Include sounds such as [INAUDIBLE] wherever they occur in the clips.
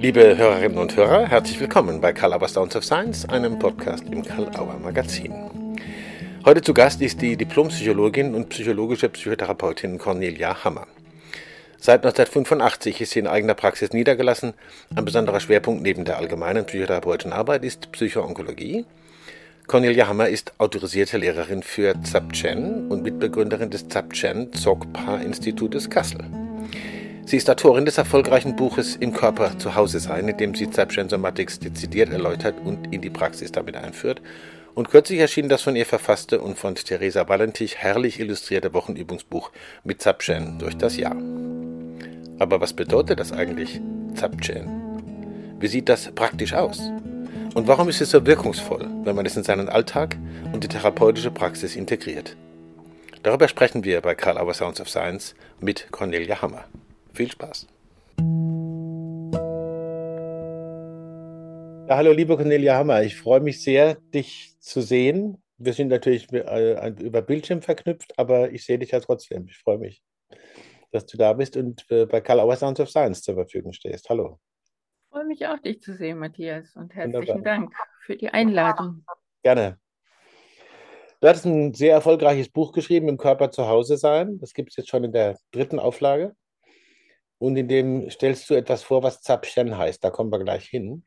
Liebe Hörerinnen und Hörer, herzlich willkommen bei Karl Auer Sounds of Science, einem Podcast im Karl Auer Magazin. Heute zu Gast ist die Diplompsychologin und psychologische Psychotherapeutin Cornelia Hammer. Seit 1985 ist sie in eigener Praxis niedergelassen. Ein besonderer Schwerpunkt neben der allgemeinen psychotherapeutischen Arbeit ist Psychoonkologie. Cornelia Hammer ist autorisierte Lehrerin für Zapchen und Mitbegründerin des Zapchen Dzogpa Institutes Kassel. Sie ist Autorin des erfolgreichen Buches Im Körper zu Hause sein, in dem sie Zapchen Somatics dezidiert erläutert und in die Praxis damit einführt. Und kürzlich erschien das von ihr verfasste und von Theresa Valentich herrlich illustrierte Wochenübungsbuch mit Zapchen durch das Jahr. Aber was bedeutet das eigentlich, Zapchen? Wie sieht das praktisch aus? Und warum ist es so wirkungsvoll, wenn man es in seinen Alltag und die therapeutische Praxis integriert? Darüber sprechen wir bei Karl Auer Sounds of Science mit Cornelia Hammer. Viel Spaß! Ja, hallo, liebe Cornelia Hammer. Ich freue mich sehr, dich zu sehen. Wir sind natürlich äh, über Bildschirm verknüpft, aber ich sehe dich ja trotzdem. Ich freue mich dass du da bist und äh, bei Karl Auer Sounds of Science zur Verfügung stehst. Hallo. Ich freue mich auch, dich zu sehen, Matthias. Und herzlichen Wunderbar. Dank für die Einladung. Gerne. Du hattest ein sehr erfolgreiches Buch geschrieben, Im Körper zu Hause sein. Das gibt es jetzt schon in der dritten Auflage. Und in dem stellst du etwas vor, was Zapchen heißt. Da kommen wir gleich hin.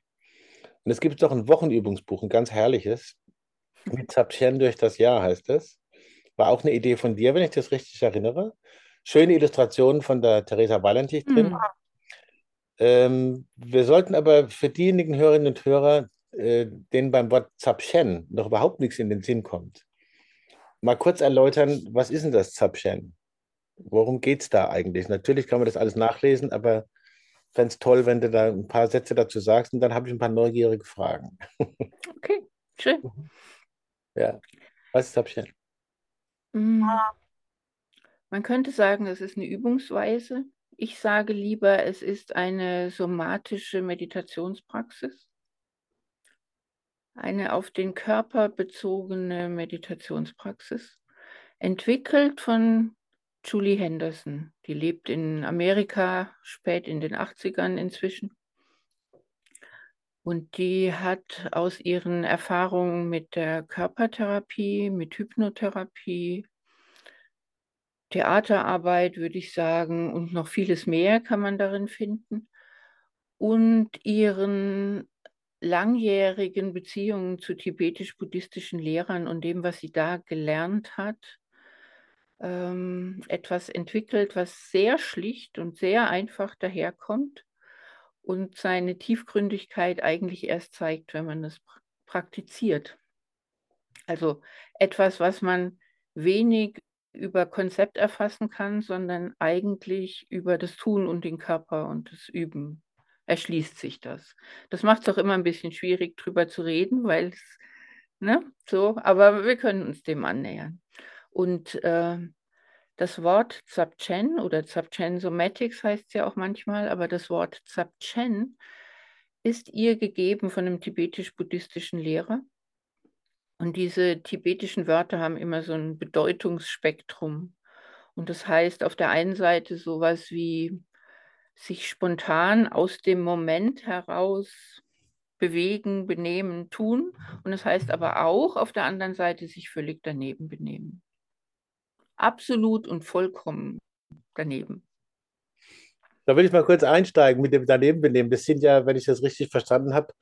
Und es gibt noch ein Wochenübungsbuch, ein ganz herrliches. Mit Zapchen durch das Jahr heißt es. War auch eine Idee von dir, wenn ich das richtig erinnere schöne Illustrationen von der Theresa Valentig drin. Mhm. Ähm, wir sollten aber für diejenigen Hörerinnen und Hörer, äh, denen beim Wort Zapchen noch überhaupt nichts in den Sinn kommt, mal kurz erläutern, was ist denn das Zapchen? Worum geht es da eigentlich? Natürlich kann man das alles nachlesen, aber ich fände es toll, wenn du da ein paar Sätze dazu sagst und dann habe ich ein paar neugierige Fragen. Okay, schön. [LAUGHS] Ja, was ist Zapchen? Mhm. Man könnte sagen, es ist eine Übungsweise. Ich sage lieber, es ist eine somatische Meditationspraxis, eine auf den Körper bezogene Meditationspraxis, entwickelt von Julie Henderson. Die lebt in Amerika spät in den 80ern inzwischen. Und die hat aus ihren Erfahrungen mit der Körpertherapie, mit Hypnotherapie, Theaterarbeit, würde ich sagen, und noch vieles mehr kann man darin finden. Und ihren langjährigen Beziehungen zu tibetisch-buddhistischen Lehrern und dem, was sie da gelernt hat, ähm, etwas entwickelt, was sehr schlicht und sehr einfach daherkommt und seine Tiefgründigkeit eigentlich erst zeigt, wenn man es praktiziert. Also etwas, was man wenig über Konzept erfassen kann, sondern eigentlich über das Tun und den Körper und das Üben erschließt sich das. Das macht es auch immer ein bisschen schwierig, drüber zu reden, weil es, ne, so, aber wir können uns dem annähern. Und äh, das Wort Zapchen oder Zapchen Somatics heißt es ja auch manchmal, aber das Wort Zapchen ist ihr gegeben von einem tibetisch-buddhistischen Lehrer und diese tibetischen Wörter haben immer so ein Bedeutungsspektrum. Und das heißt auf der einen Seite sowas wie sich spontan aus dem Moment heraus bewegen, benehmen, tun. Und das heißt aber auch auf der anderen Seite sich völlig daneben benehmen. Absolut und vollkommen daneben. Da will ich mal kurz einsteigen mit dem Daneben benehmen. Das sind ja, wenn ich das richtig verstanden habe,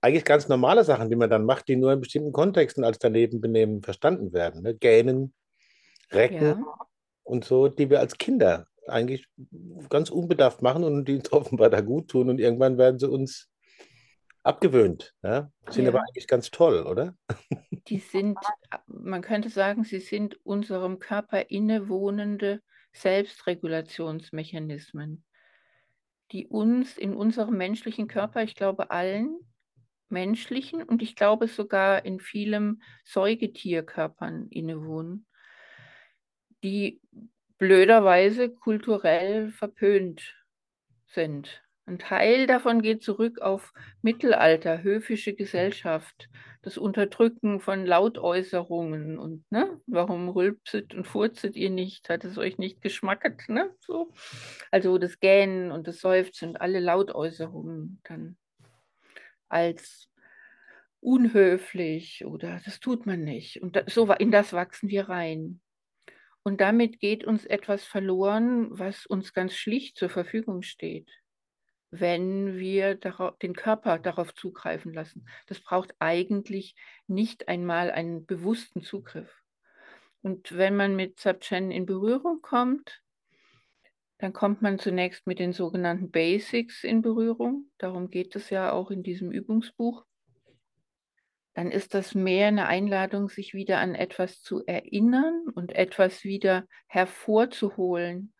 eigentlich ganz normale Sachen, die man dann macht, die nur in bestimmten Kontexten als daneben benehmen verstanden werden. Ne? Gähnen, Recken ja. und so, die wir als Kinder eigentlich ganz unbedarft machen und die uns [LAUGHS] offenbar da gut tun und irgendwann werden sie uns abgewöhnt. Ja? Sind ja. aber eigentlich ganz toll, oder? Die sind, man könnte sagen, sie sind unserem Körper innewohnende Selbstregulationsmechanismen, die uns in unserem menschlichen Körper, ich glaube allen, menschlichen und ich glaube sogar in vielen Säugetierkörpern innewohnen, die blöderweise kulturell verpönt sind. Ein Teil davon geht zurück auf Mittelalter, höfische Gesellschaft, das Unterdrücken von Lautäußerungen und ne, warum rülpset und furzet ihr nicht, hat es euch nicht geschmacket, ne? So. Also das Gähnen und das Seufzen und alle Lautäußerungen dann als unhöflich oder das tut man nicht. Und so in das wachsen wir rein. Und damit geht uns etwas verloren, was uns ganz schlicht zur Verfügung steht wenn wir den Körper darauf zugreifen lassen. Das braucht eigentlich nicht einmal einen bewussten Zugriff. Und wenn man mit Sabchen in Berührung kommt, dann kommt man zunächst mit den sogenannten Basics in Berührung. Darum geht es ja auch in diesem Übungsbuch. Dann ist das mehr eine Einladung, sich wieder an etwas zu erinnern und etwas wieder hervorzuholen,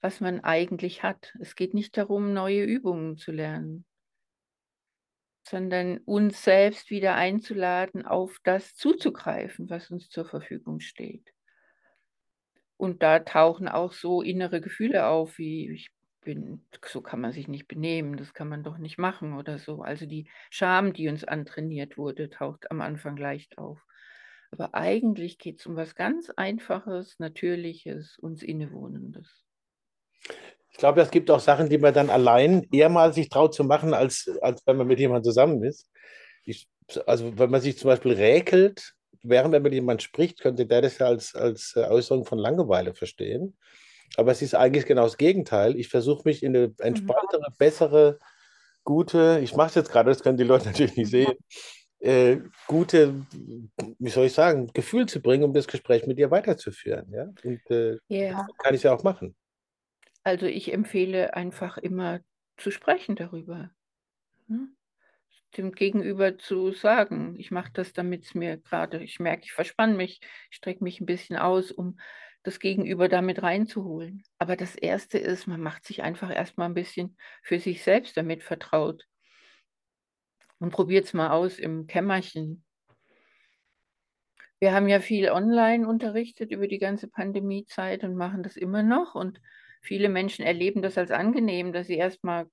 was man eigentlich hat. Es geht nicht darum, neue Übungen zu lernen, sondern uns selbst wieder einzuladen, auf das zuzugreifen, was uns zur Verfügung steht. Und da tauchen auch so innere Gefühle auf, wie ich bin, so kann man sich nicht benehmen, das kann man doch nicht machen oder so. Also die Scham, die uns antrainiert wurde, taucht am Anfang leicht auf. Aber eigentlich geht es um was ganz Einfaches, Natürliches, uns Innewohnendes. Ich glaube, es gibt auch Sachen, die man dann allein eher mal sich traut zu machen, als, als wenn man mit jemandem zusammen ist. Ich, also wenn man sich zum Beispiel räkelt, während man mit jemandem spricht, könnte der das ja als, als Äußerung von Langeweile verstehen. Aber es ist eigentlich genau das Gegenteil. Ich versuche mich in eine entspanntere, mhm. bessere, gute, ich mache es jetzt gerade, das können die Leute [LAUGHS] natürlich nicht sehen, äh, gute, wie soll ich sagen, Gefühl zu bringen, um das Gespräch mit dir weiterzuführen. Ja? Und äh, yeah. kann ich ja auch machen. Also ich empfehle einfach immer zu sprechen darüber. Ne? Dem Gegenüber zu sagen, ich mache das, damit es mir gerade, ich merke, ich verspanne mich, ich strecke mich ein bisschen aus, um das Gegenüber damit reinzuholen. Aber das Erste ist, man macht sich einfach erstmal ein bisschen für sich selbst damit vertraut. Und probiert es mal aus im Kämmerchen. Wir haben ja viel online unterrichtet über die ganze Pandemiezeit und machen das immer noch. Und Viele Menschen erleben das als angenehm, dass sie erstmal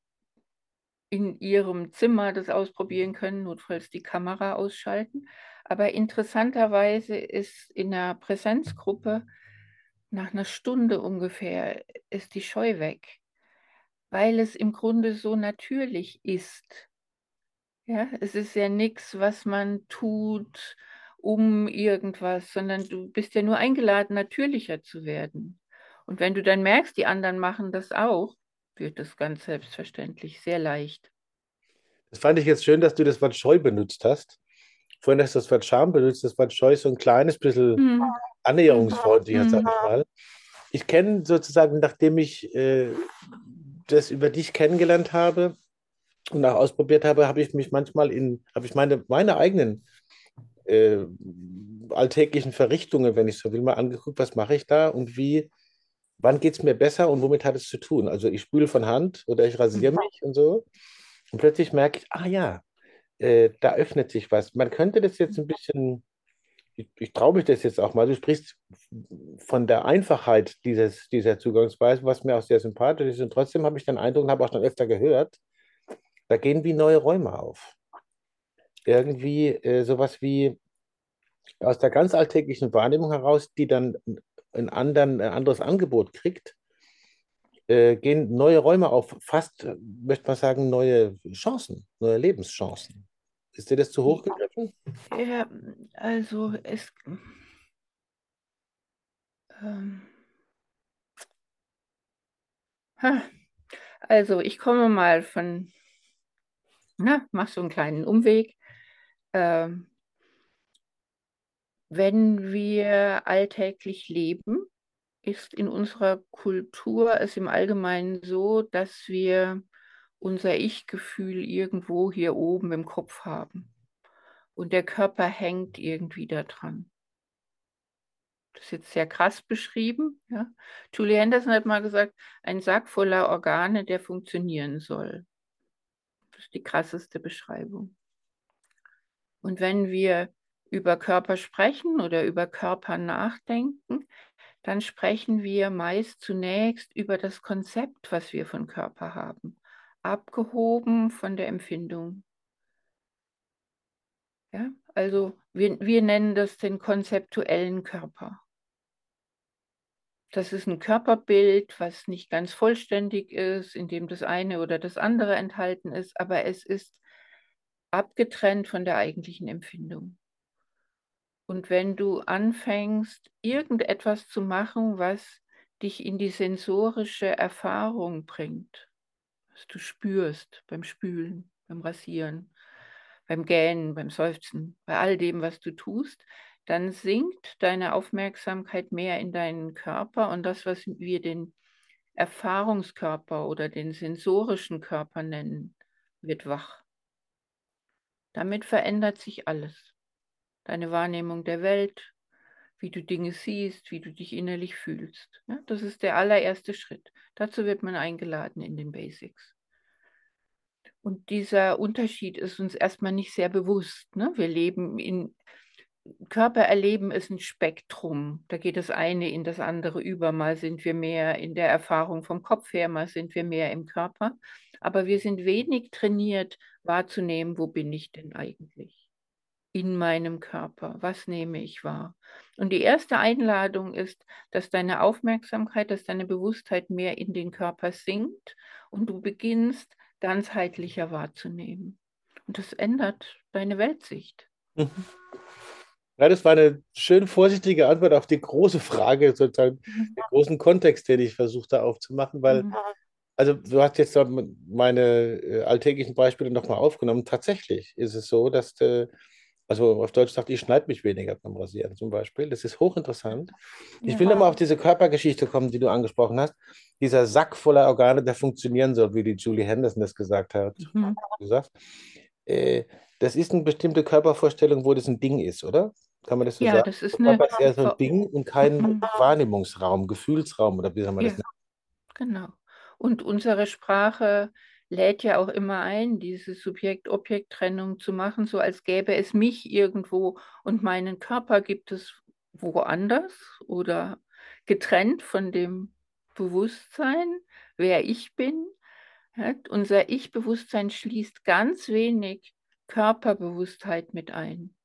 in ihrem Zimmer das ausprobieren können, notfalls die Kamera ausschalten. Aber interessanterweise ist in einer Präsenzgruppe nach einer Stunde ungefähr ist die Scheu weg, weil es im Grunde so natürlich ist. Ja, es ist ja nichts, was man tut, um irgendwas, sondern du bist ja nur eingeladen, natürlicher zu werden. Und wenn du dann merkst, die anderen machen das auch, wird das ganz selbstverständlich sehr leicht. Das fand ich jetzt schön, dass du das Wort Scheu benutzt hast. Vorhin hast du das Wort Scham benutzt, das Wort Scheu so ein kleines bisschen hm. annäherungsfreundlicher, hm. sag ich mal. Ich kenne sozusagen, nachdem ich äh, das über dich kennengelernt habe und auch ausprobiert habe, habe ich mich manchmal in, habe ich meine, meine eigenen äh, alltäglichen Verrichtungen, wenn ich so will, mal angeguckt, was mache ich da und wie wann geht es mir besser und womit hat es zu tun? Also ich spüle von Hand oder ich rasiere mhm. mich und so. Und plötzlich merke ich, ah ja, äh, da öffnet sich was. Man könnte das jetzt ein bisschen, ich, ich traue mich das jetzt auch mal, du sprichst von der Einfachheit dieses, dieser Zugangsweise, was mir auch sehr sympathisch ist. Und trotzdem habe ich den Eindruck, habe auch schon öfter gehört, da gehen wie neue Räume auf. Irgendwie äh, sowas wie aus der ganz alltäglichen Wahrnehmung heraus, die dann ein, anderen, ein anderes Angebot kriegt, äh, gehen neue Räume auf, fast, möchte man sagen, neue Chancen, neue Lebenschancen. Ist dir das zu hoch gegriffen? Ja, also es. Ähm, also ich komme mal von, na, mach so einen kleinen Umweg. Ähm, wenn wir alltäglich leben, ist in unserer Kultur es im Allgemeinen so, dass wir unser Ich-Gefühl irgendwo hier oben im Kopf haben. Und der Körper hängt irgendwie daran. Das ist jetzt sehr krass beschrieben. Ja? Julie Henderson hat mal gesagt, ein Sack voller Organe, der funktionieren soll. Das ist die krasseste Beschreibung. Und wenn wir über Körper sprechen oder über Körper nachdenken, dann sprechen wir meist zunächst über das Konzept, was wir von Körper haben. abgehoben von der Empfindung. Ja, also wir, wir nennen das den konzeptuellen Körper. Das ist ein Körperbild, was nicht ganz vollständig ist, in dem das eine oder das andere enthalten ist, aber es ist abgetrennt von der eigentlichen Empfindung. Und wenn du anfängst, irgendetwas zu machen, was dich in die sensorische Erfahrung bringt, was du spürst beim Spülen, beim Rasieren, beim Gähnen, beim Seufzen, bei all dem, was du tust, dann sinkt deine Aufmerksamkeit mehr in deinen Körper und das, was wir den Erfahrungskörper oder den sensorischen Körper nennen, wird wach. Damit verändert sich alles. Deine Wahrnehmung der Welt, wie du Dinge siehst, wie du dich innerlich fühlst. Ja, das ist der allererste Schritt. Dazu wird man eingeladen in den Basics. Und dieser Unterschied ist uns erstmal nicht sehr bewusst. Ne? Wir leben in, Körper erleben ist ein Spektrum. Da geht das eine in das andere über. Mal sind wir mehr in der Erfahrung vom Kopf her, mal sind wir mehr im Körper. Aber wir sind wenig trainiert wahrzunehmen, wo bin ich denn eigentlich in meinem Körper? Was nehme ich wahr? Und die erste Einladung ist, dass deine Aufmerksamkeit, dass deine Bewusstheit mehr in den Körper sinkt und du beginnst ganzheitlicher wahrzunehmen. Und das ändert deine Weltsicht. Mhm. Ja, das war eine schön vorsichtige Antwort auf die große Frage, sozusagen mhm. den großen Kontext, den ich versucht habe aufzumachen, weil, mhm. also du hast jetzt meine äh, alltäglichen Beispiele nochmal aufgenommen. Tatsächlich ist es so, dass, äh, also auf Deutsch sagt, ich schneide mich weniger beim Rasieren zum Beispiel. Das ist hochinteressant. Ja. Ich will nochmal auf diese Körpergeschichte kommen, die du angesprochen hast. Dieser Sack voller Organe, der funktionieren soll, wie die Julie Henderson das gesagt hat. Mhm. Gesagt. Äh, das ist eine bestimmte Körpervorstellung, wo das ein Ding ist, oder? Kann man das so ja, sagen? das ist eine. Körper ist eher so ein Ding und kein mhm. Wahrnehmungsraum, Gefühlsraum oder wie soll man ja, das nennen? Genau. Und unsere Sprache lädt ja auch immer ein, diese Subjekt-Objekt-Trennung zu machen, so als gäbe es mich irgendwo und meinen Körper gibt es woanders oder getrennt von dem Bewusstsein, wer ich bin. Unser Ich-Bewusstsein schließt ganz wenig Körperbewusstheit mit ein.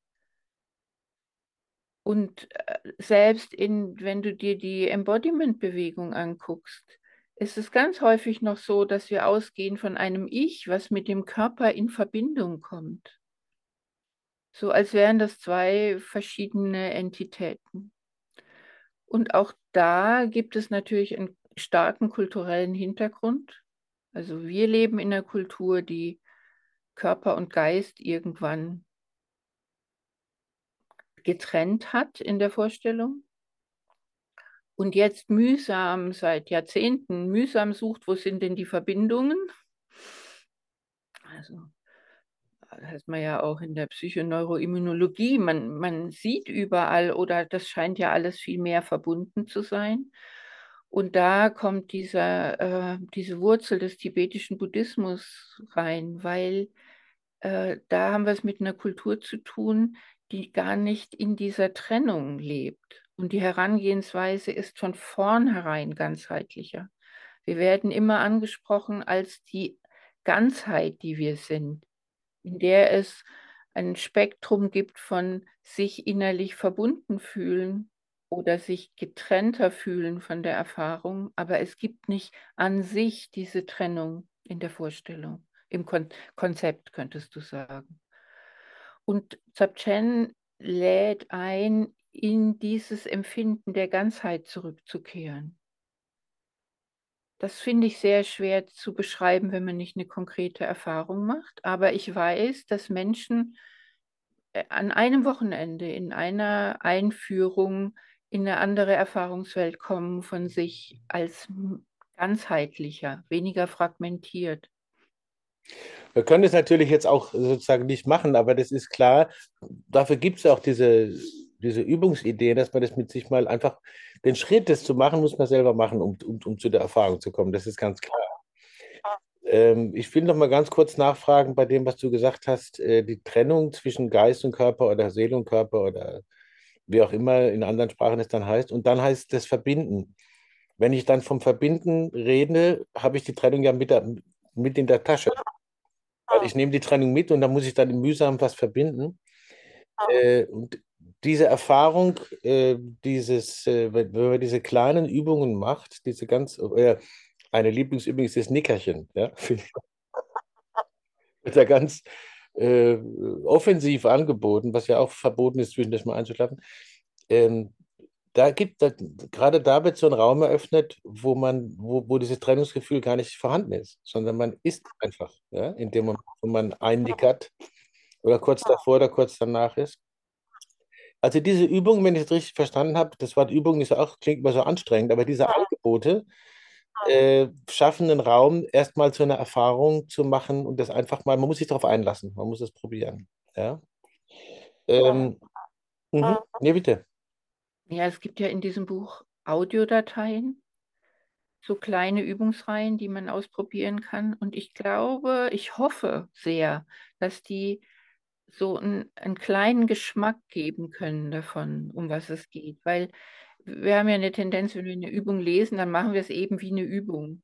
Und äh, selbst in, wenn du dir die Embodiment-Bewegung anguckst, ist es ganz häufig noch so, dass wir ausgehen von einem Ich, was mit dem Körper in Verbindung kommt. So als wären das zwei verschiedene Entitäten. Und auch da gibt es natürlich einen starken kulturellen Hintergrund. Also wir leben in einer Kultur, die Körper und Geist irgendwann getrennt hat in der Vorstellung und jetzt mühsam, seit Jahrzehnten mühsam sucht, wo sind denn die Verbindungen? Also, das heißt man ja auch in der Psychoneuroimmunologie, man, man sieht überall oder das scheint ja alles viel mehr verbunden zu sein. Und da kommt dieser, äh, diese Wurzel des tibetischen Buddhismus rein, weil äh, da haben wir es mit einer Kultur zu tun, die gar nicht in dieser Trennung lebt. Und die Herangehensweise ist von vornherein ganzheitlicher. Wir werden immer angesprochen als die Ganzheit, die wir sind, in der es ein Spektrum gibt von sich innerlich verbunden fühlen oder sich getrennter fühlen von der Erfahrung, aber es gibt nicht an sich diese Trennung in der Vorstellung, im Kon Konzept könntest du sagen. Und Zabchen lädt ein, in dieses Empfinden der Ganzheit zurückzukehren. Das finde ich sehr schwer zu beschreiben, wenn man nicht eine konkrete Erfahrung macht. Aber ich weiß, dass Menschen äh, an einem Wochenende in einer Einführung in eine andere Erfahrungswelt kommen von sich als ganzheitlicher, weniger fragmentiert. Wir können das natürlich jetzt auch sozusagen nicht machen, aber das ist klar. Dafür gibt es auch diese, diese Übungsidee, dass man das mit sich mal einfach, den Schritt, das zu machen, muss man selber machen, um, um, um zu der Erfahrung zu kommen. Das ist ganz klar. Ähm, ich will noch mal ganz kurz nachfragen bei dem, was du gesagt hast, äh, die Trennung zwischen Geist und Körper oder Seele und Körper oder wie auch immer in anderen Sprachen es dann heißt. Und dann heißt das Verbinden. Wenn ich dann vom Verbinden rede, habe ich die Trennung ja mit der, mit in der Tasche. Weil ich nehme die Trennung mit und dann muss ich dann mühsam was verbinden. Äh, und diese Erfahrung, äh, dieses, äh, wenn man diese kleinen Übungen macht, diese ganz, äh, eine Lieblingsübung ist das Nickerchen, ja, [LAUGHS] wird ja ganz äh, offensiv angeboten, was ja auch verboten ist, zwischendurch mal einzuschlafen. Ähm, da gibt da, gerade da wird so ein Raum eröffnet, wo man, wo, wo dieses Trennungsgefühl gar nicht vorhanden ist, sondern man ist einfach, ja, in dem Moment, wo man einnickert oder kurz davor oder kurz danach ist. Also diese Übung, wenn ich es richtig verstanden habe, das Wort Übung ist auch, klingt immer so anstrengend, aber diese Angebote äh, schaffen einen Raum, erstmal zu einer Erfahrung zu machen und das einfach mal, man muss sich darauf einlassen, man muss es probieren. Ja. Ähm, mhm. Nee, bitte. Ja, es gibt ja in diesem Buch Audiodateien, so kleine Übungsreihen, die man ausprobieren kann. Und ich glaube, ich hoffe sehr, dass die so einen, einen kleinen Geschmack geben können davon, um was es geht. Weil wir haben ja eine Tendenz, wenn wir eine Übung lesen, dann machen wir es eben wie eine Übung.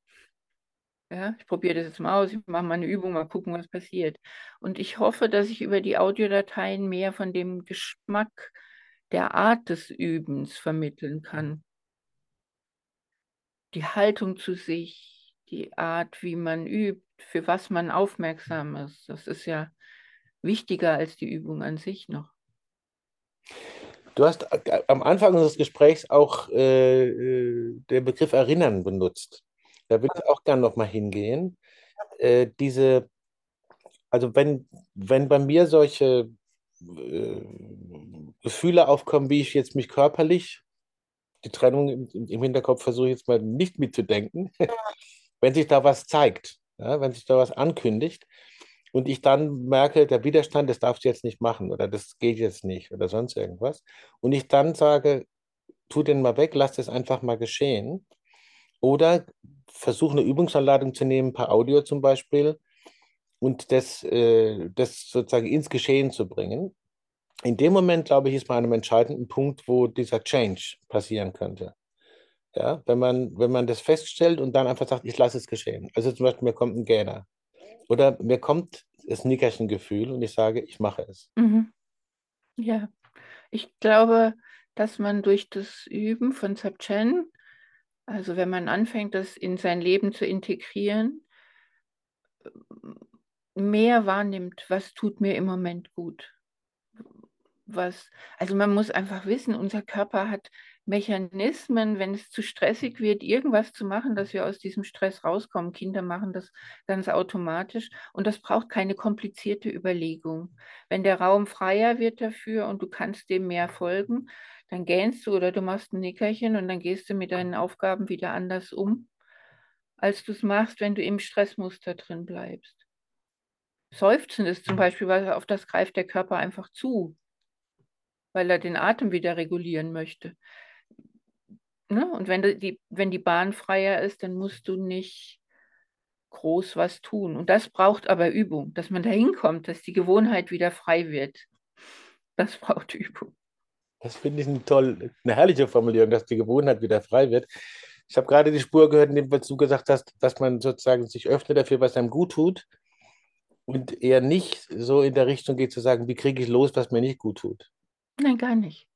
Ja, ich probiere das jetzt mal aus, ich mache mal eine Übung, mal gucken, was passiert. Und ich hoffe, dass ich über die Audiodateien mehr von dem Geschmack der Art des Übens vermitteln kann. Die Haltung zu sich, die Art, wie man übt, für was man aufmerksam ist. Das ist ja wichtiger als die Übung an sich noch. Du hast äh, am Anfang unseres Gesprächs auch äh, äh den Begriff Erinnern benutzt. Da würde ich auch gerne nochmal hingehen. Äh, diese, also wenn, wenn bei mir solche äh, Gefühle aufkommen, wie ich jetzt mich körperlich, die Trennung im, im Hinterkopf versuche ich jetzt mal nicht mitzudenken, [LAUGHS] wenn sich da was zeigt, ja, wenn sich da was ankündigt und ich dann merke, der Widerstand, das darfst du jetzt nicht machen oder das geht jetzt nicht oder sonst irgendwas und ich dann sage, tu den mal weg, lass das einfach mal geschehen oder versuche eine Übungsanladung zu nehmen, per Audio zum Beispiel, und das, äh, das sozusagen ins Geschehen zu bringen. In dem Moment, glaube ich, ist man an einem entscheidenden Punkt, wo dieser Change passieren könnte. Ja, wenn man, wenn man das feststellt und dann einfach sagt, ich lasse es geschehen. Also zum Beispiel, mir kommt ein Gähner. Oder mir kommt das Nickerchen-Gefühl und ich sage, ich mache es. Mhm. Ja, ich glaube, dass man durch das Üben von Zapchen, also wenn man anfängt, das in sein Leben zu integrieren, mehr wahrnimmt, was tut mir im Moment gut. Was, also man muss einfach wissen, unser Körper hat Mechanismen, wenn es zu stressig wird, irgendwas zu machen, dass wir aus diesem Stress rauskommen. Kinder machen das ganz automatisch und das braucht keine komplizierte Überlegung. Wenn der Raum freier wird dafür und du kannst dem mehr folgen, dann gähnst du oder du machst ein Nickerchen und dann gehst du mit deinen Aufgaben wieder anders um, als du es machst, wenn du im Stressmuster drin bleibst. Seufzen ist zum Beispiel, weil auf das greift der Körper einfach zu, weil er den Atem wieder regulieren möchte. Ne? Und wenn die, wenn die Bahn freier ist, dann musst du nicht groß was tun. Und das braucht aber Übung, dass man da hinkommt, dass die Gewohnheit wieder frei wird. Das [LAUGHS] braucht Übung. Das finde ich eine, toll, eine herrliche Formulierung, dass die Gewohnheit wieder frei wird. Ich habe gerade die Spur gehört, in dem du gesagt hast, dass man sozusagen sich öffnet dafür, was einem gut tut und eher nicht so in der Richtung geht zu sagen, wie kriege ich los, was mir nicht gut tut. Nein, gar nicht.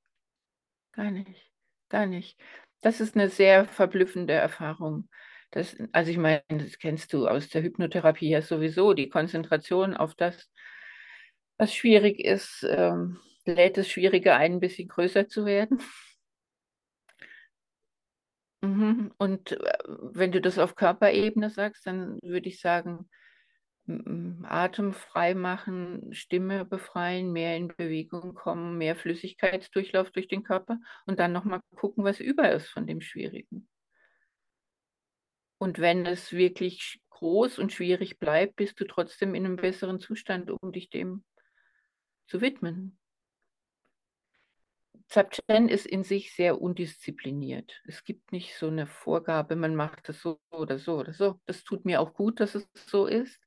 Gar nicht. Gar nicht. Das ist eine sehr verblüffende Erfahrung. Das, also ich meine, das kennst du aus der Hypnotherapie ja sowieso, die Konzentration auf das, was schwierig ist, ähm, lädt es schwieriger ein, ein bisschen größer zu werden. Mhm. Und äh, wenn du das auf Körperebene sagst, dann würde ich sagen, Atem frei machen, Stimme befreien, mehr in Bewegung kommen, mehr Flüssigkeitsdurchlauf durch den Körper und dann nochmal gucken, was über ist von dem Schwierigen. Und wenn es wirklich groß und schwierig bleibt, bist du trotzdem in einem besseren Zustand, um dich dem zu widmen. Zapchen ist in sich sehr undiszipliniert. Es gibt nicht so eine Vorgabe, man macht das so oder so oder so. Das tut mir auch gut, dass es so ist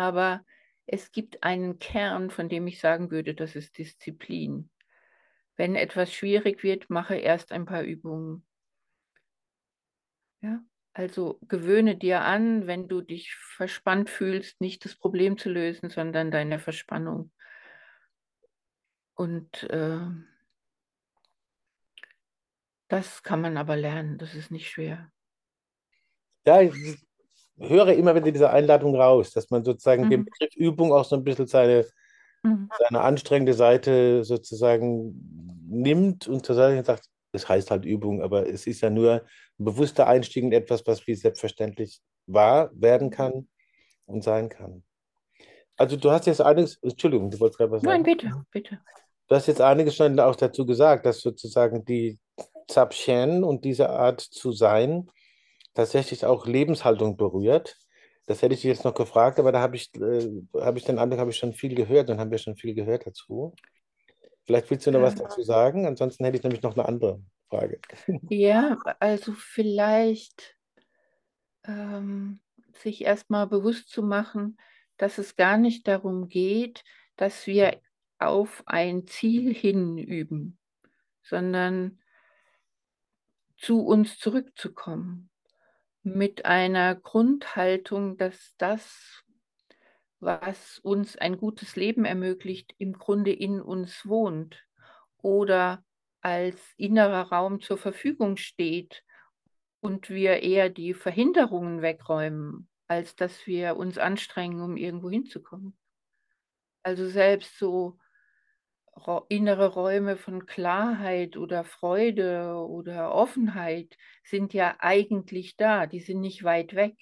aber es gibt einen Kern, von dem ich sagen würde, das ist Disziplin. Wenn etwas schwierig wird, mache erst ein paar Übungen. Ja? Also gewöhne dir an, wenn du dich verspannt fühlst, nicht das Problem zu lösen, sondern deine Verspannung. Und äh, das kann man aber lernen, das ist nicht schwer. Ja, höre immer wieder diese Einladung raus, dass man sozusagen Mhm. dem Begriff Übung auch so ein bisschen seine, Mhm. seine anstrengende Seite sozusagen nimmt und zur Seite sagt, es heißt halt Übung, aber es ist ja nur ein bewusster Einstieg in etwas, was wie selbstverständlich wahr werden kann und sein kann. Also du hast jetzt einiges, Entschuldigung, du wolltest gerade was Nein, sagen. bitte, bitte. Du hast jetzt einiges schon auch dazu gesagt, dass sozusagen die Zapchen und diese Art zu sein tatsächlich auch Lebenshaltung berührt. Das hätte ich jetzt noch gefragt, aber da habe ich, äh, habe ich den Eindruck, habe ich schon viel gehört und haben wir schon viel gehört dazu. Vielleicht willst du noch was dazu sagen? Ansonsten hätte ich nämlich noch eine andere Frage. [LAUGHS] Ja, also vielleicht ähm, sich erstmal bewusst zu machen, dass es gar nicht darum geht, dass wir auf ein Ziel hinüben, sondern zu uns zurückzukommen mit einer Grundhaltung, dass das, was uns ein gutes Leben ermöglicht, im Grunde in uns wohnt oder als innerer Raum zur Verfügung steht und wir eher die Verhinderungen wegräumen, als dass wir uns anstrengen, um irgendwo hinzukommen. Also selbst so innere Räume von Klarheit oder Freude oder Offenheit sind ja eigentlich da, die sind nicht weit weg.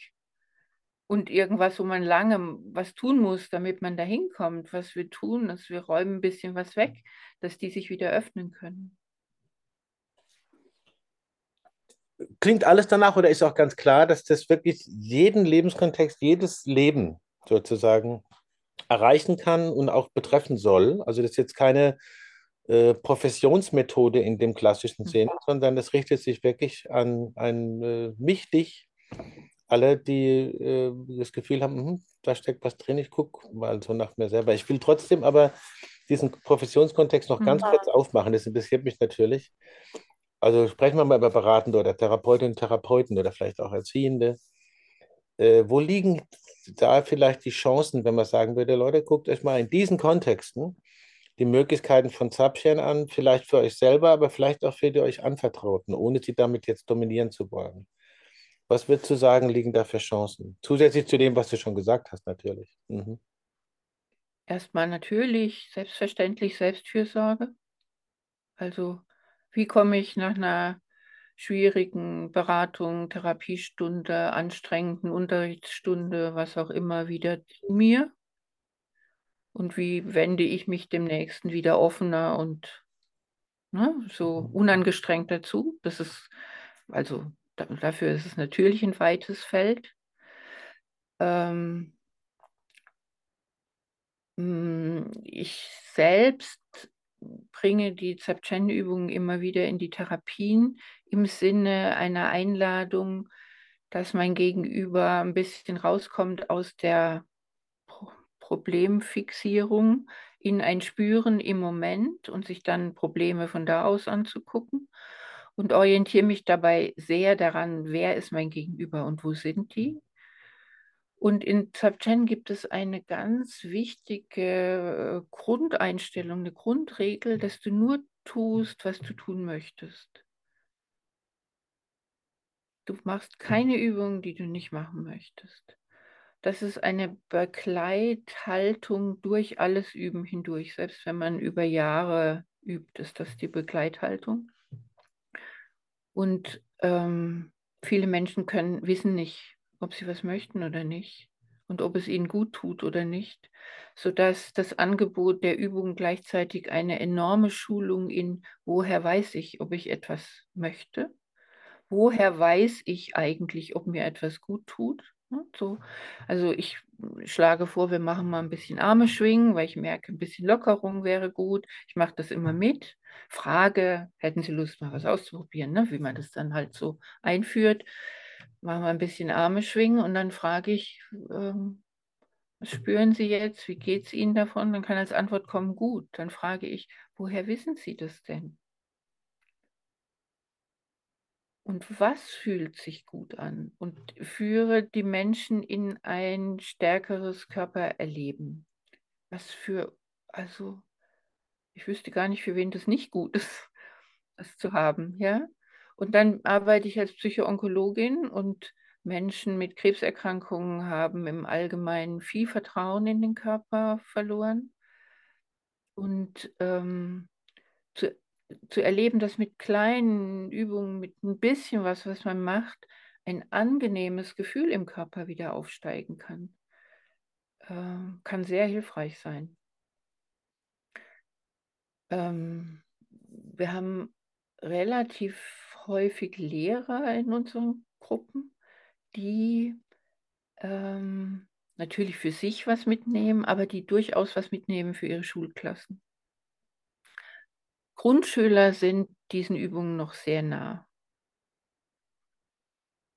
Und irgendwas, wo man lange was tun muss, damit man da hinkommt, was wir tun, ist, wir räumen ein bisschen was weg, dass die sich wieder öffnen können. Klingt alles danach oder ist auch ganz klar, dass das wirklich jeden Lebenskontext, jedes Leben sozusagen erreichen kann und auch betreffen soll? Also das ist jetzt keine äh, Professionsmethode in dem klassischen Sinn, sondern das richtet sich wirklich an ein äh, mich, dich, alle, die äh, das Gefühl haben, hm, da steckt was drin, ich gucke mal so nach mir selber. Ich will trotzdem aber diesen Professionskontext noch ganz Mhm. kurz aufmachen, das interessiert mich natürlich. Also sprechen wir mal über Beratende oder Therapeutinnen und Therapeuten oder vielleicht auch Erziehende. Äh, wo liegen da vielleicht die Chancen, wenn man sagen würde, Leute, guckt euch mal in diesen Kontexten die Möglichkeiten von Zapchen an, vielleicht für euch selber, aber vielleicht auch für die euch Anvertrauten, ohne sie damit jetzt dominieren zu wollen. Was würdest du sagen, liegen da für Chancen? Zusätzlich zu dem, was du schon gesagt hast, natürlich. Mhm. Erstmal natürlich, selbstverständlich Selbstfürsorge. Also, wie komme ich nach einer schwierigen Beratung, Therapiestunde, anstrengenden Unterrichtsstunde, was auch immer, wieder zu mir? Und wie wende ich mich dem Nächsten wieder offener und ne, so unangestrengt dazu? Das ist, also da, dafür ist es natürlich ein weites Feld. Ähm, mm, ich selbst bringe die Zapchen-Übungen immer wieder in die Therapien im Sinne einer Einladung, dass mein Gegenüber ein bisschen rauskommt aus der Pro Problemfixierung in ein Spüren im Moment und sich dann Probleme von da aus anzugucken und orientiere mich dabei sehr daran, wer ist mein Gegenüber und wo sind die. Und in Zapchen gibt es eine ganz wichtige äh, Grundeinstellung, eine Grundregel, dass du nur tust, was du tun möchtest. Du machst keine Übung, die du nicht machen möchtest. Das ist eine Begleithaltung durch alles Üben hindurch. Selbst wenn man über Jahre übt, ist das die Begleithaltung. Und ähm, viele Menschen können, wissen nicht, ob sie was möchten oder nicht und ob es ihnen gut tut oder nicht, sodass das Angebot der Übung gleichzeitig eine enorme Schulung in, woher weiß ich, ob ich etwas möchte, woher weiß ich eigentlich, ob mir etwas gut tut. Ne, so. Also ich schlage vor, wir machen mal ein bisschen Arme schwingen, weil ich merke, ein bisschen Lockerung wäre gut. Ich mache das immer mit. Frage, hätten Sie Lust, mal was auszuprobieren, ne? wie man das dann halt so einführt. Machen wir ein bisschen Arme schwingen und dann frage ich, ähm, was spüren Sie jetzt? Wie geht es Ihnen davon? Dann kann als Antwort kommen, gut. Dann frage ich, woher wissen Sie das denn? und was fühlt sich gut an und führe die Menschen in ein stärkeres Körpererleben. Was für, also ich wüsste gar nicht, für wen das nicht gut [LAUGHS] ist, das zu haben, ja. Und dann arbeite ich als Psychoonkologin und Menschen mit Krebserkrankungen haben im Allgemeinen viel Vertrauen in den Körper verloren. Und ähm, zu zu erleben, dass mit kleinen Übungen, mit ein bisschen was, was man macht, ein angenehmes Gefühl im Körper wieder aufsteigen kann, äh, kann sehr hilfreich sein. Ähm, wir haben relativ häufig Lehrer in unseren Gruppen, die ähm, natürlich für sich was mitnehmen, aber die durchaus was mitnehmen für ihre Schulklassen. Grundschüler sind diesen Übungen noch sehr nah.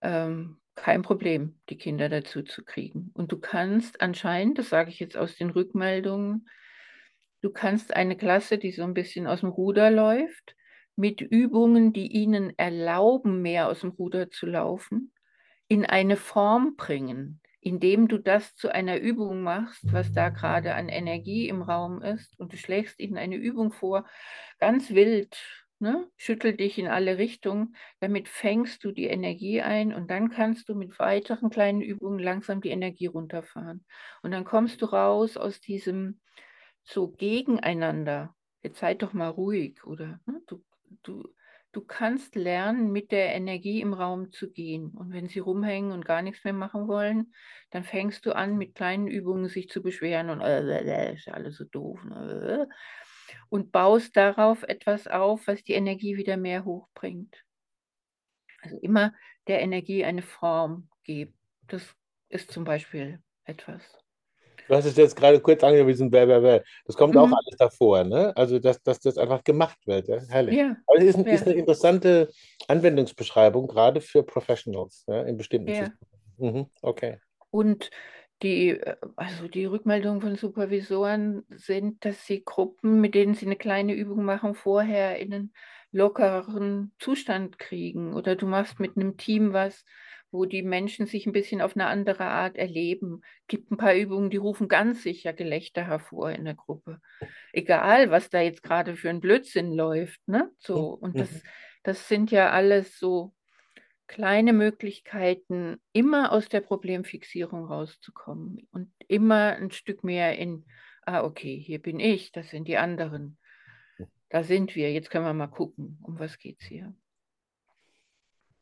Ähm, kein Problem, die Kinder dazu zu kriegen. Und du kannst anscheinend, das sage ich jetzt aus den Rückmeldungen, du kannst eine Klasse, die so ein bisschen aus dem Ruder läuft, mit Übungen, die ihnen erlauben, mehr aus dem Ruder zu laufen, in eine Form bringen, indem du das zu einer Übung machst, was da gerade an Energie im Raum ist, und du schlägst ihnen eine Übung vor, ganz wild, ne? schüttel dich in alle Richtungen, damit fängst du die Energie ein und dann kannst du mit weiteren kleinen Übungen langsam die Energie runterfahren. Und dann kommst du raus aus diesem so gegeneinander. Jetzt seid doch mal ruhig, oder? Ne? Du, du, du kannst lernen, mit der Energie im Raum zu gehen. Und wenn sie rumhängen und gar nichts mehr machen wollen, dann fängst du an, mit kleinen Übungen sich zu beschweren und äh, äh, ist ja alles so doof. Äh, und baust darauf etwas auf, was die Energie wieder mehr hochbringt. Also immer der Energie eine Form geben. Das ist zum Beispiel etwas. Du hast es jetzt gerade kurz angewiesen, bäh, bäh, bäh. Das kommt mhm. auch alles davor, ne? Also, dass, dass das einfach gemacht wird. Ja? Herrlich. Ja. Aber es ist, ein, ja. ist, eine interessante Anwendungsbeschreibung, gerade für Professionals ja, in bestimmten ja. Mhm. Okay. Und die, äh, also die Rückmeldungen von Supervisoren sind, dass sie Gruppen, mit denen sie eine kleine Übung machen, vorher in einen lockeren Zustand kriegen. Oder du machst mit einem Team was, wo die Menschen sich ein bisschen auf eine andere Art erleben. Es gibt ein paar Übungen, die rufen ganz sicher Gelächter hervor in der Gruppe. Egal, was da jetzt gerade für ein Blödsinn läuft. Ne? So, und das, mhm. das sind ja alles so kleine Möglichkeiten, immer aus der Problemfixierung rauszukommen und immer ein Stück mehr in, ah, okay, hier bin ich, das sind die anderen. Da sind wir, jetzt können wir mal gucken, um was geht es hier.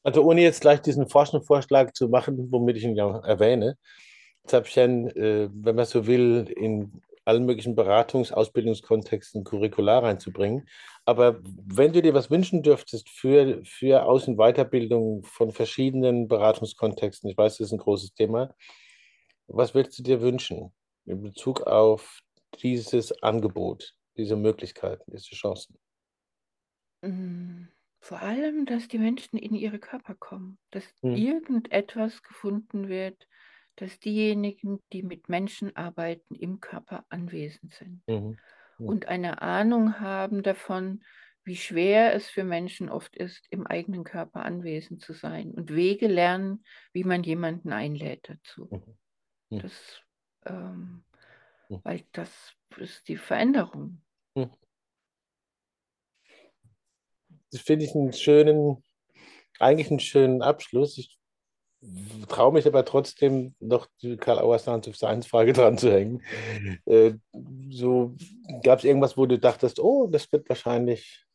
Also ohne jetzt gleich diesen Forschungsvorschlag zu machen, womit ich ihn ja erwähne, Zabchen, äh, wenn man so will, in allen möglichen Beratungs-, Ausbildungskontexten Curricular reinzubringen. Aber wenn du dir was wünschen dürftest für, für Aus- und Weiterbildung von verschiedenen Beratungskontexten, ich weiß, das ist ein großes Thema, was würdest du dir wünschen in Bezug auf dieses Angebot, diese Möglichkeiten, diese Chancen? Mm. Vor allem, dass die Menschen in ihre Körper kommen, dass hm. irgendetwas gefunden wird, dass diejenigen, die mit Menschen arbeiten, im Körper anwesend sind mhm. Mhm. und eine Ahnung haben davon, wie schwer es für Menschen oft ist, im eigenen Körper anwesend zu sein und Wege lernen, wie man jemanden einlädt dazu. Mhm. Das, ähm, weil das ist die Veränderung. Das finde ich einen schönen, eigentlich einen schönen Abschluss. Ich traue mich aber trotzdem noch die Karl Auer Sounds of Science Frage dran zu hängen. Äh, so gab es irgendwas, wo du dachtest, oh, das wird wahrscheinlich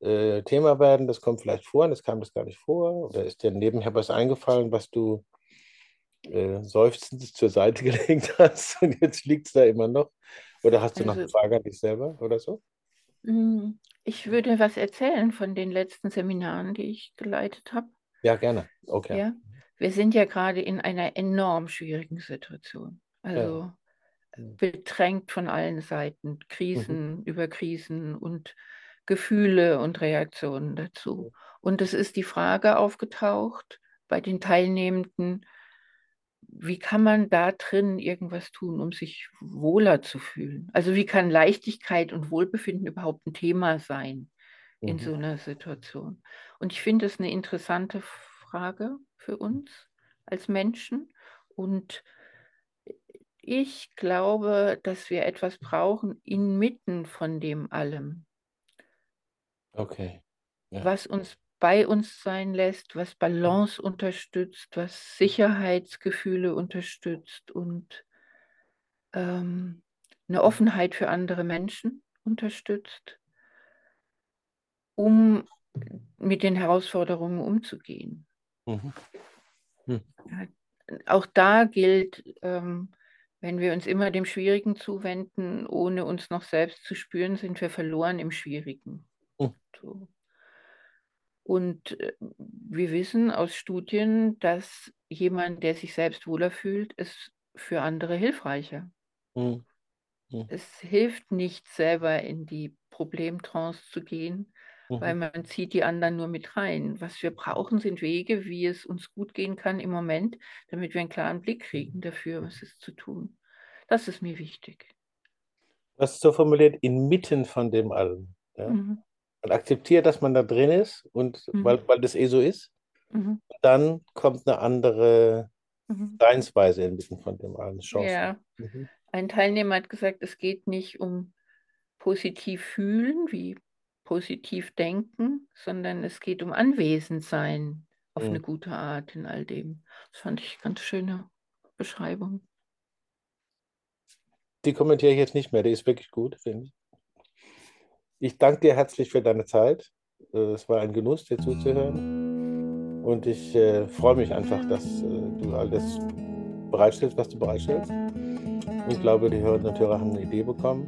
äh, Thema werden, das kommt vielleicht vor und das kam das gar nicht vor? Oder ist dir nebenher was eingefallen, was du äh, seufzend zur Seite [LAUGHS] gelegt hast und jetzt liegt es da immer noch? Oder hast du also, noch eine Frage an dich selber oder so? Ich würde was erzählen von den letzten Seminaren, die ich geleitet habe. Ja, gerne. Okay. Ja, wir sind ja gerade in einer enorm schwierigen Situation. Also ja. bedrängt von allen Seiten, Krisen mhm. über Krisen und Gefühle und Reaktionen dazu. Und es ist die Frage aufgetaucht bei den Teilnehmenden, wie kann man da drin irgendwas tun, um sich wohler zu fühlen? Also wie kann Leichtigkeit und Wohlbefinden überhaupt ein Thema sein in so einer Situation. Und ich finde es eine interessante Frage für uns als Menschen. Und ich glaube, dass wir etwas brauchen inmitten von dem allem. Okay. Ja. Was uns bei uns sein lässt, was Balance unterstützt, was Sicherheitsgefühle unterstützt und ähm, eine Offenheit für andere Menschen unterstützt, um mit den Herausforderungen umzugehen. Mhm. Hm. Ja, auch da gilt, ähm, wenn wir uns immer dem Schwierigen zuwenden, ohne uns noch selbst zu spüren, sind wir verloren im Schwierigen. Mhm. So. Und äh, wir wissen aus Studien, dass jemand, der sich selbst wohler fühlt, ist für andere hilfreicher. Mhm. Es hilft nicht, selber in die Problemtrance zu gehen, mhm. weil man zieht die anderen nur mit rein. Was wir brauchen, sind Wege, wie es uns gut gehen kann im Moment, damit wir einen klaren Blick kriegen dafür, was ist zu tun. Das ist mir wichtig. Was ist so formuliert, inmitten von dem allem. Ja? Mhm. Man akzeptiert, dass man da drin ist und mhm. weil, weil das eh so ist. Mhm. Dann kommt eine andere mhm. Seinsweise inmitten von dem allem. Chance. Ja. Mhm. Ein Teilnehmer hat gesagt, es geht nicht um positiv fühlen, wie positiv denken, sondern es geht um Anwesendsein auf mhm. eine gute Art in all dem. Das fand ich eine ganz schöne Beschreibung. Die kommentiere ich jetzt nicht mehr, die ist wirklich gut, finde ich. Ich danke dir herzlich für deine Zeit. Äh, es war ein Genuss, dir zuzuhören. Und ich äh, freue mich einfach, dass äh, du alles bereitstellst, was du bereitstellst. Und ich glaube, die Hörerinnen und Hörer haben eine Idee bekommen.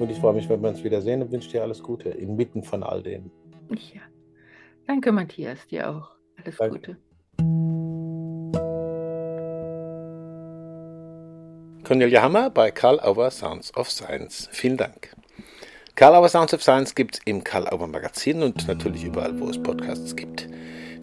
Und ich freue mich, wenn wir uns wiedersehen und wünsche dir alles Gute inmitten von all dem. Ja. Danke, Matthias, dir auch. Alles Danke. Gute. Cornelia Hammer bei Karl Auer Sounds of Science. Vielen Dank. Karl Auer Sounds of Science gibt es im Karl Auer Magazin und natürlich überall, wo es Podcasts gibt.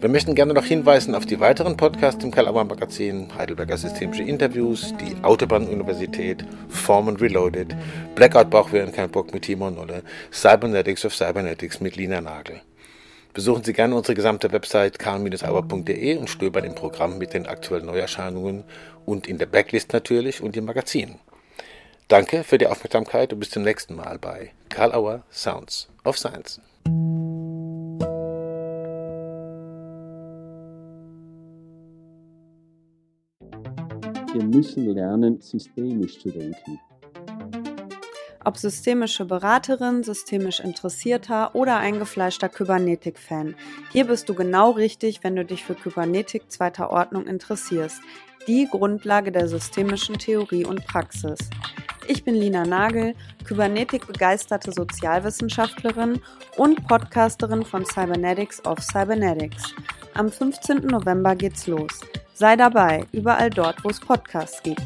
Wir möchten gerne noch hinweisen auf die weiteren Podcasts im Karl Auer Magazin, Heidelberger Systemische Interviews, die Autobahn-Universität, Form Reloaded, Blackout Bauchwehen kein Bock mit Timon Nolle, Cybernetics of Cybernetics mit Lina Nagel. Besuchen Sie gerne unsere gesamte Website karl-auer.de und stöbern im Programm mit den aktuellen Neuerscheinungen und in der Backlist natürlich und im Magazin. Danke für die Aufmerksamkeit und bis zum nächsten Mal bei Karl Auer Sounds of Science. Wir müssen lernen, systemisch zu denken. Ob systemische Beraterin, systemisch Interessierter oder eingefleischter Kybernetik-Fan. Hier bist du genau richtig, wenn du dich für Kybernetik zweiter Ordnung interessierst. Die Grundlage der systemischen Theorie und Praxis. Ich bin Lina Nagel, Kybernetik-begeisterte Sozialwissenschaftlerin und Podcasterin von Cybernetics of Cybernetics. Am 15. November geht's los. Sei dabei, überall dort, wo es Podcasts gibt.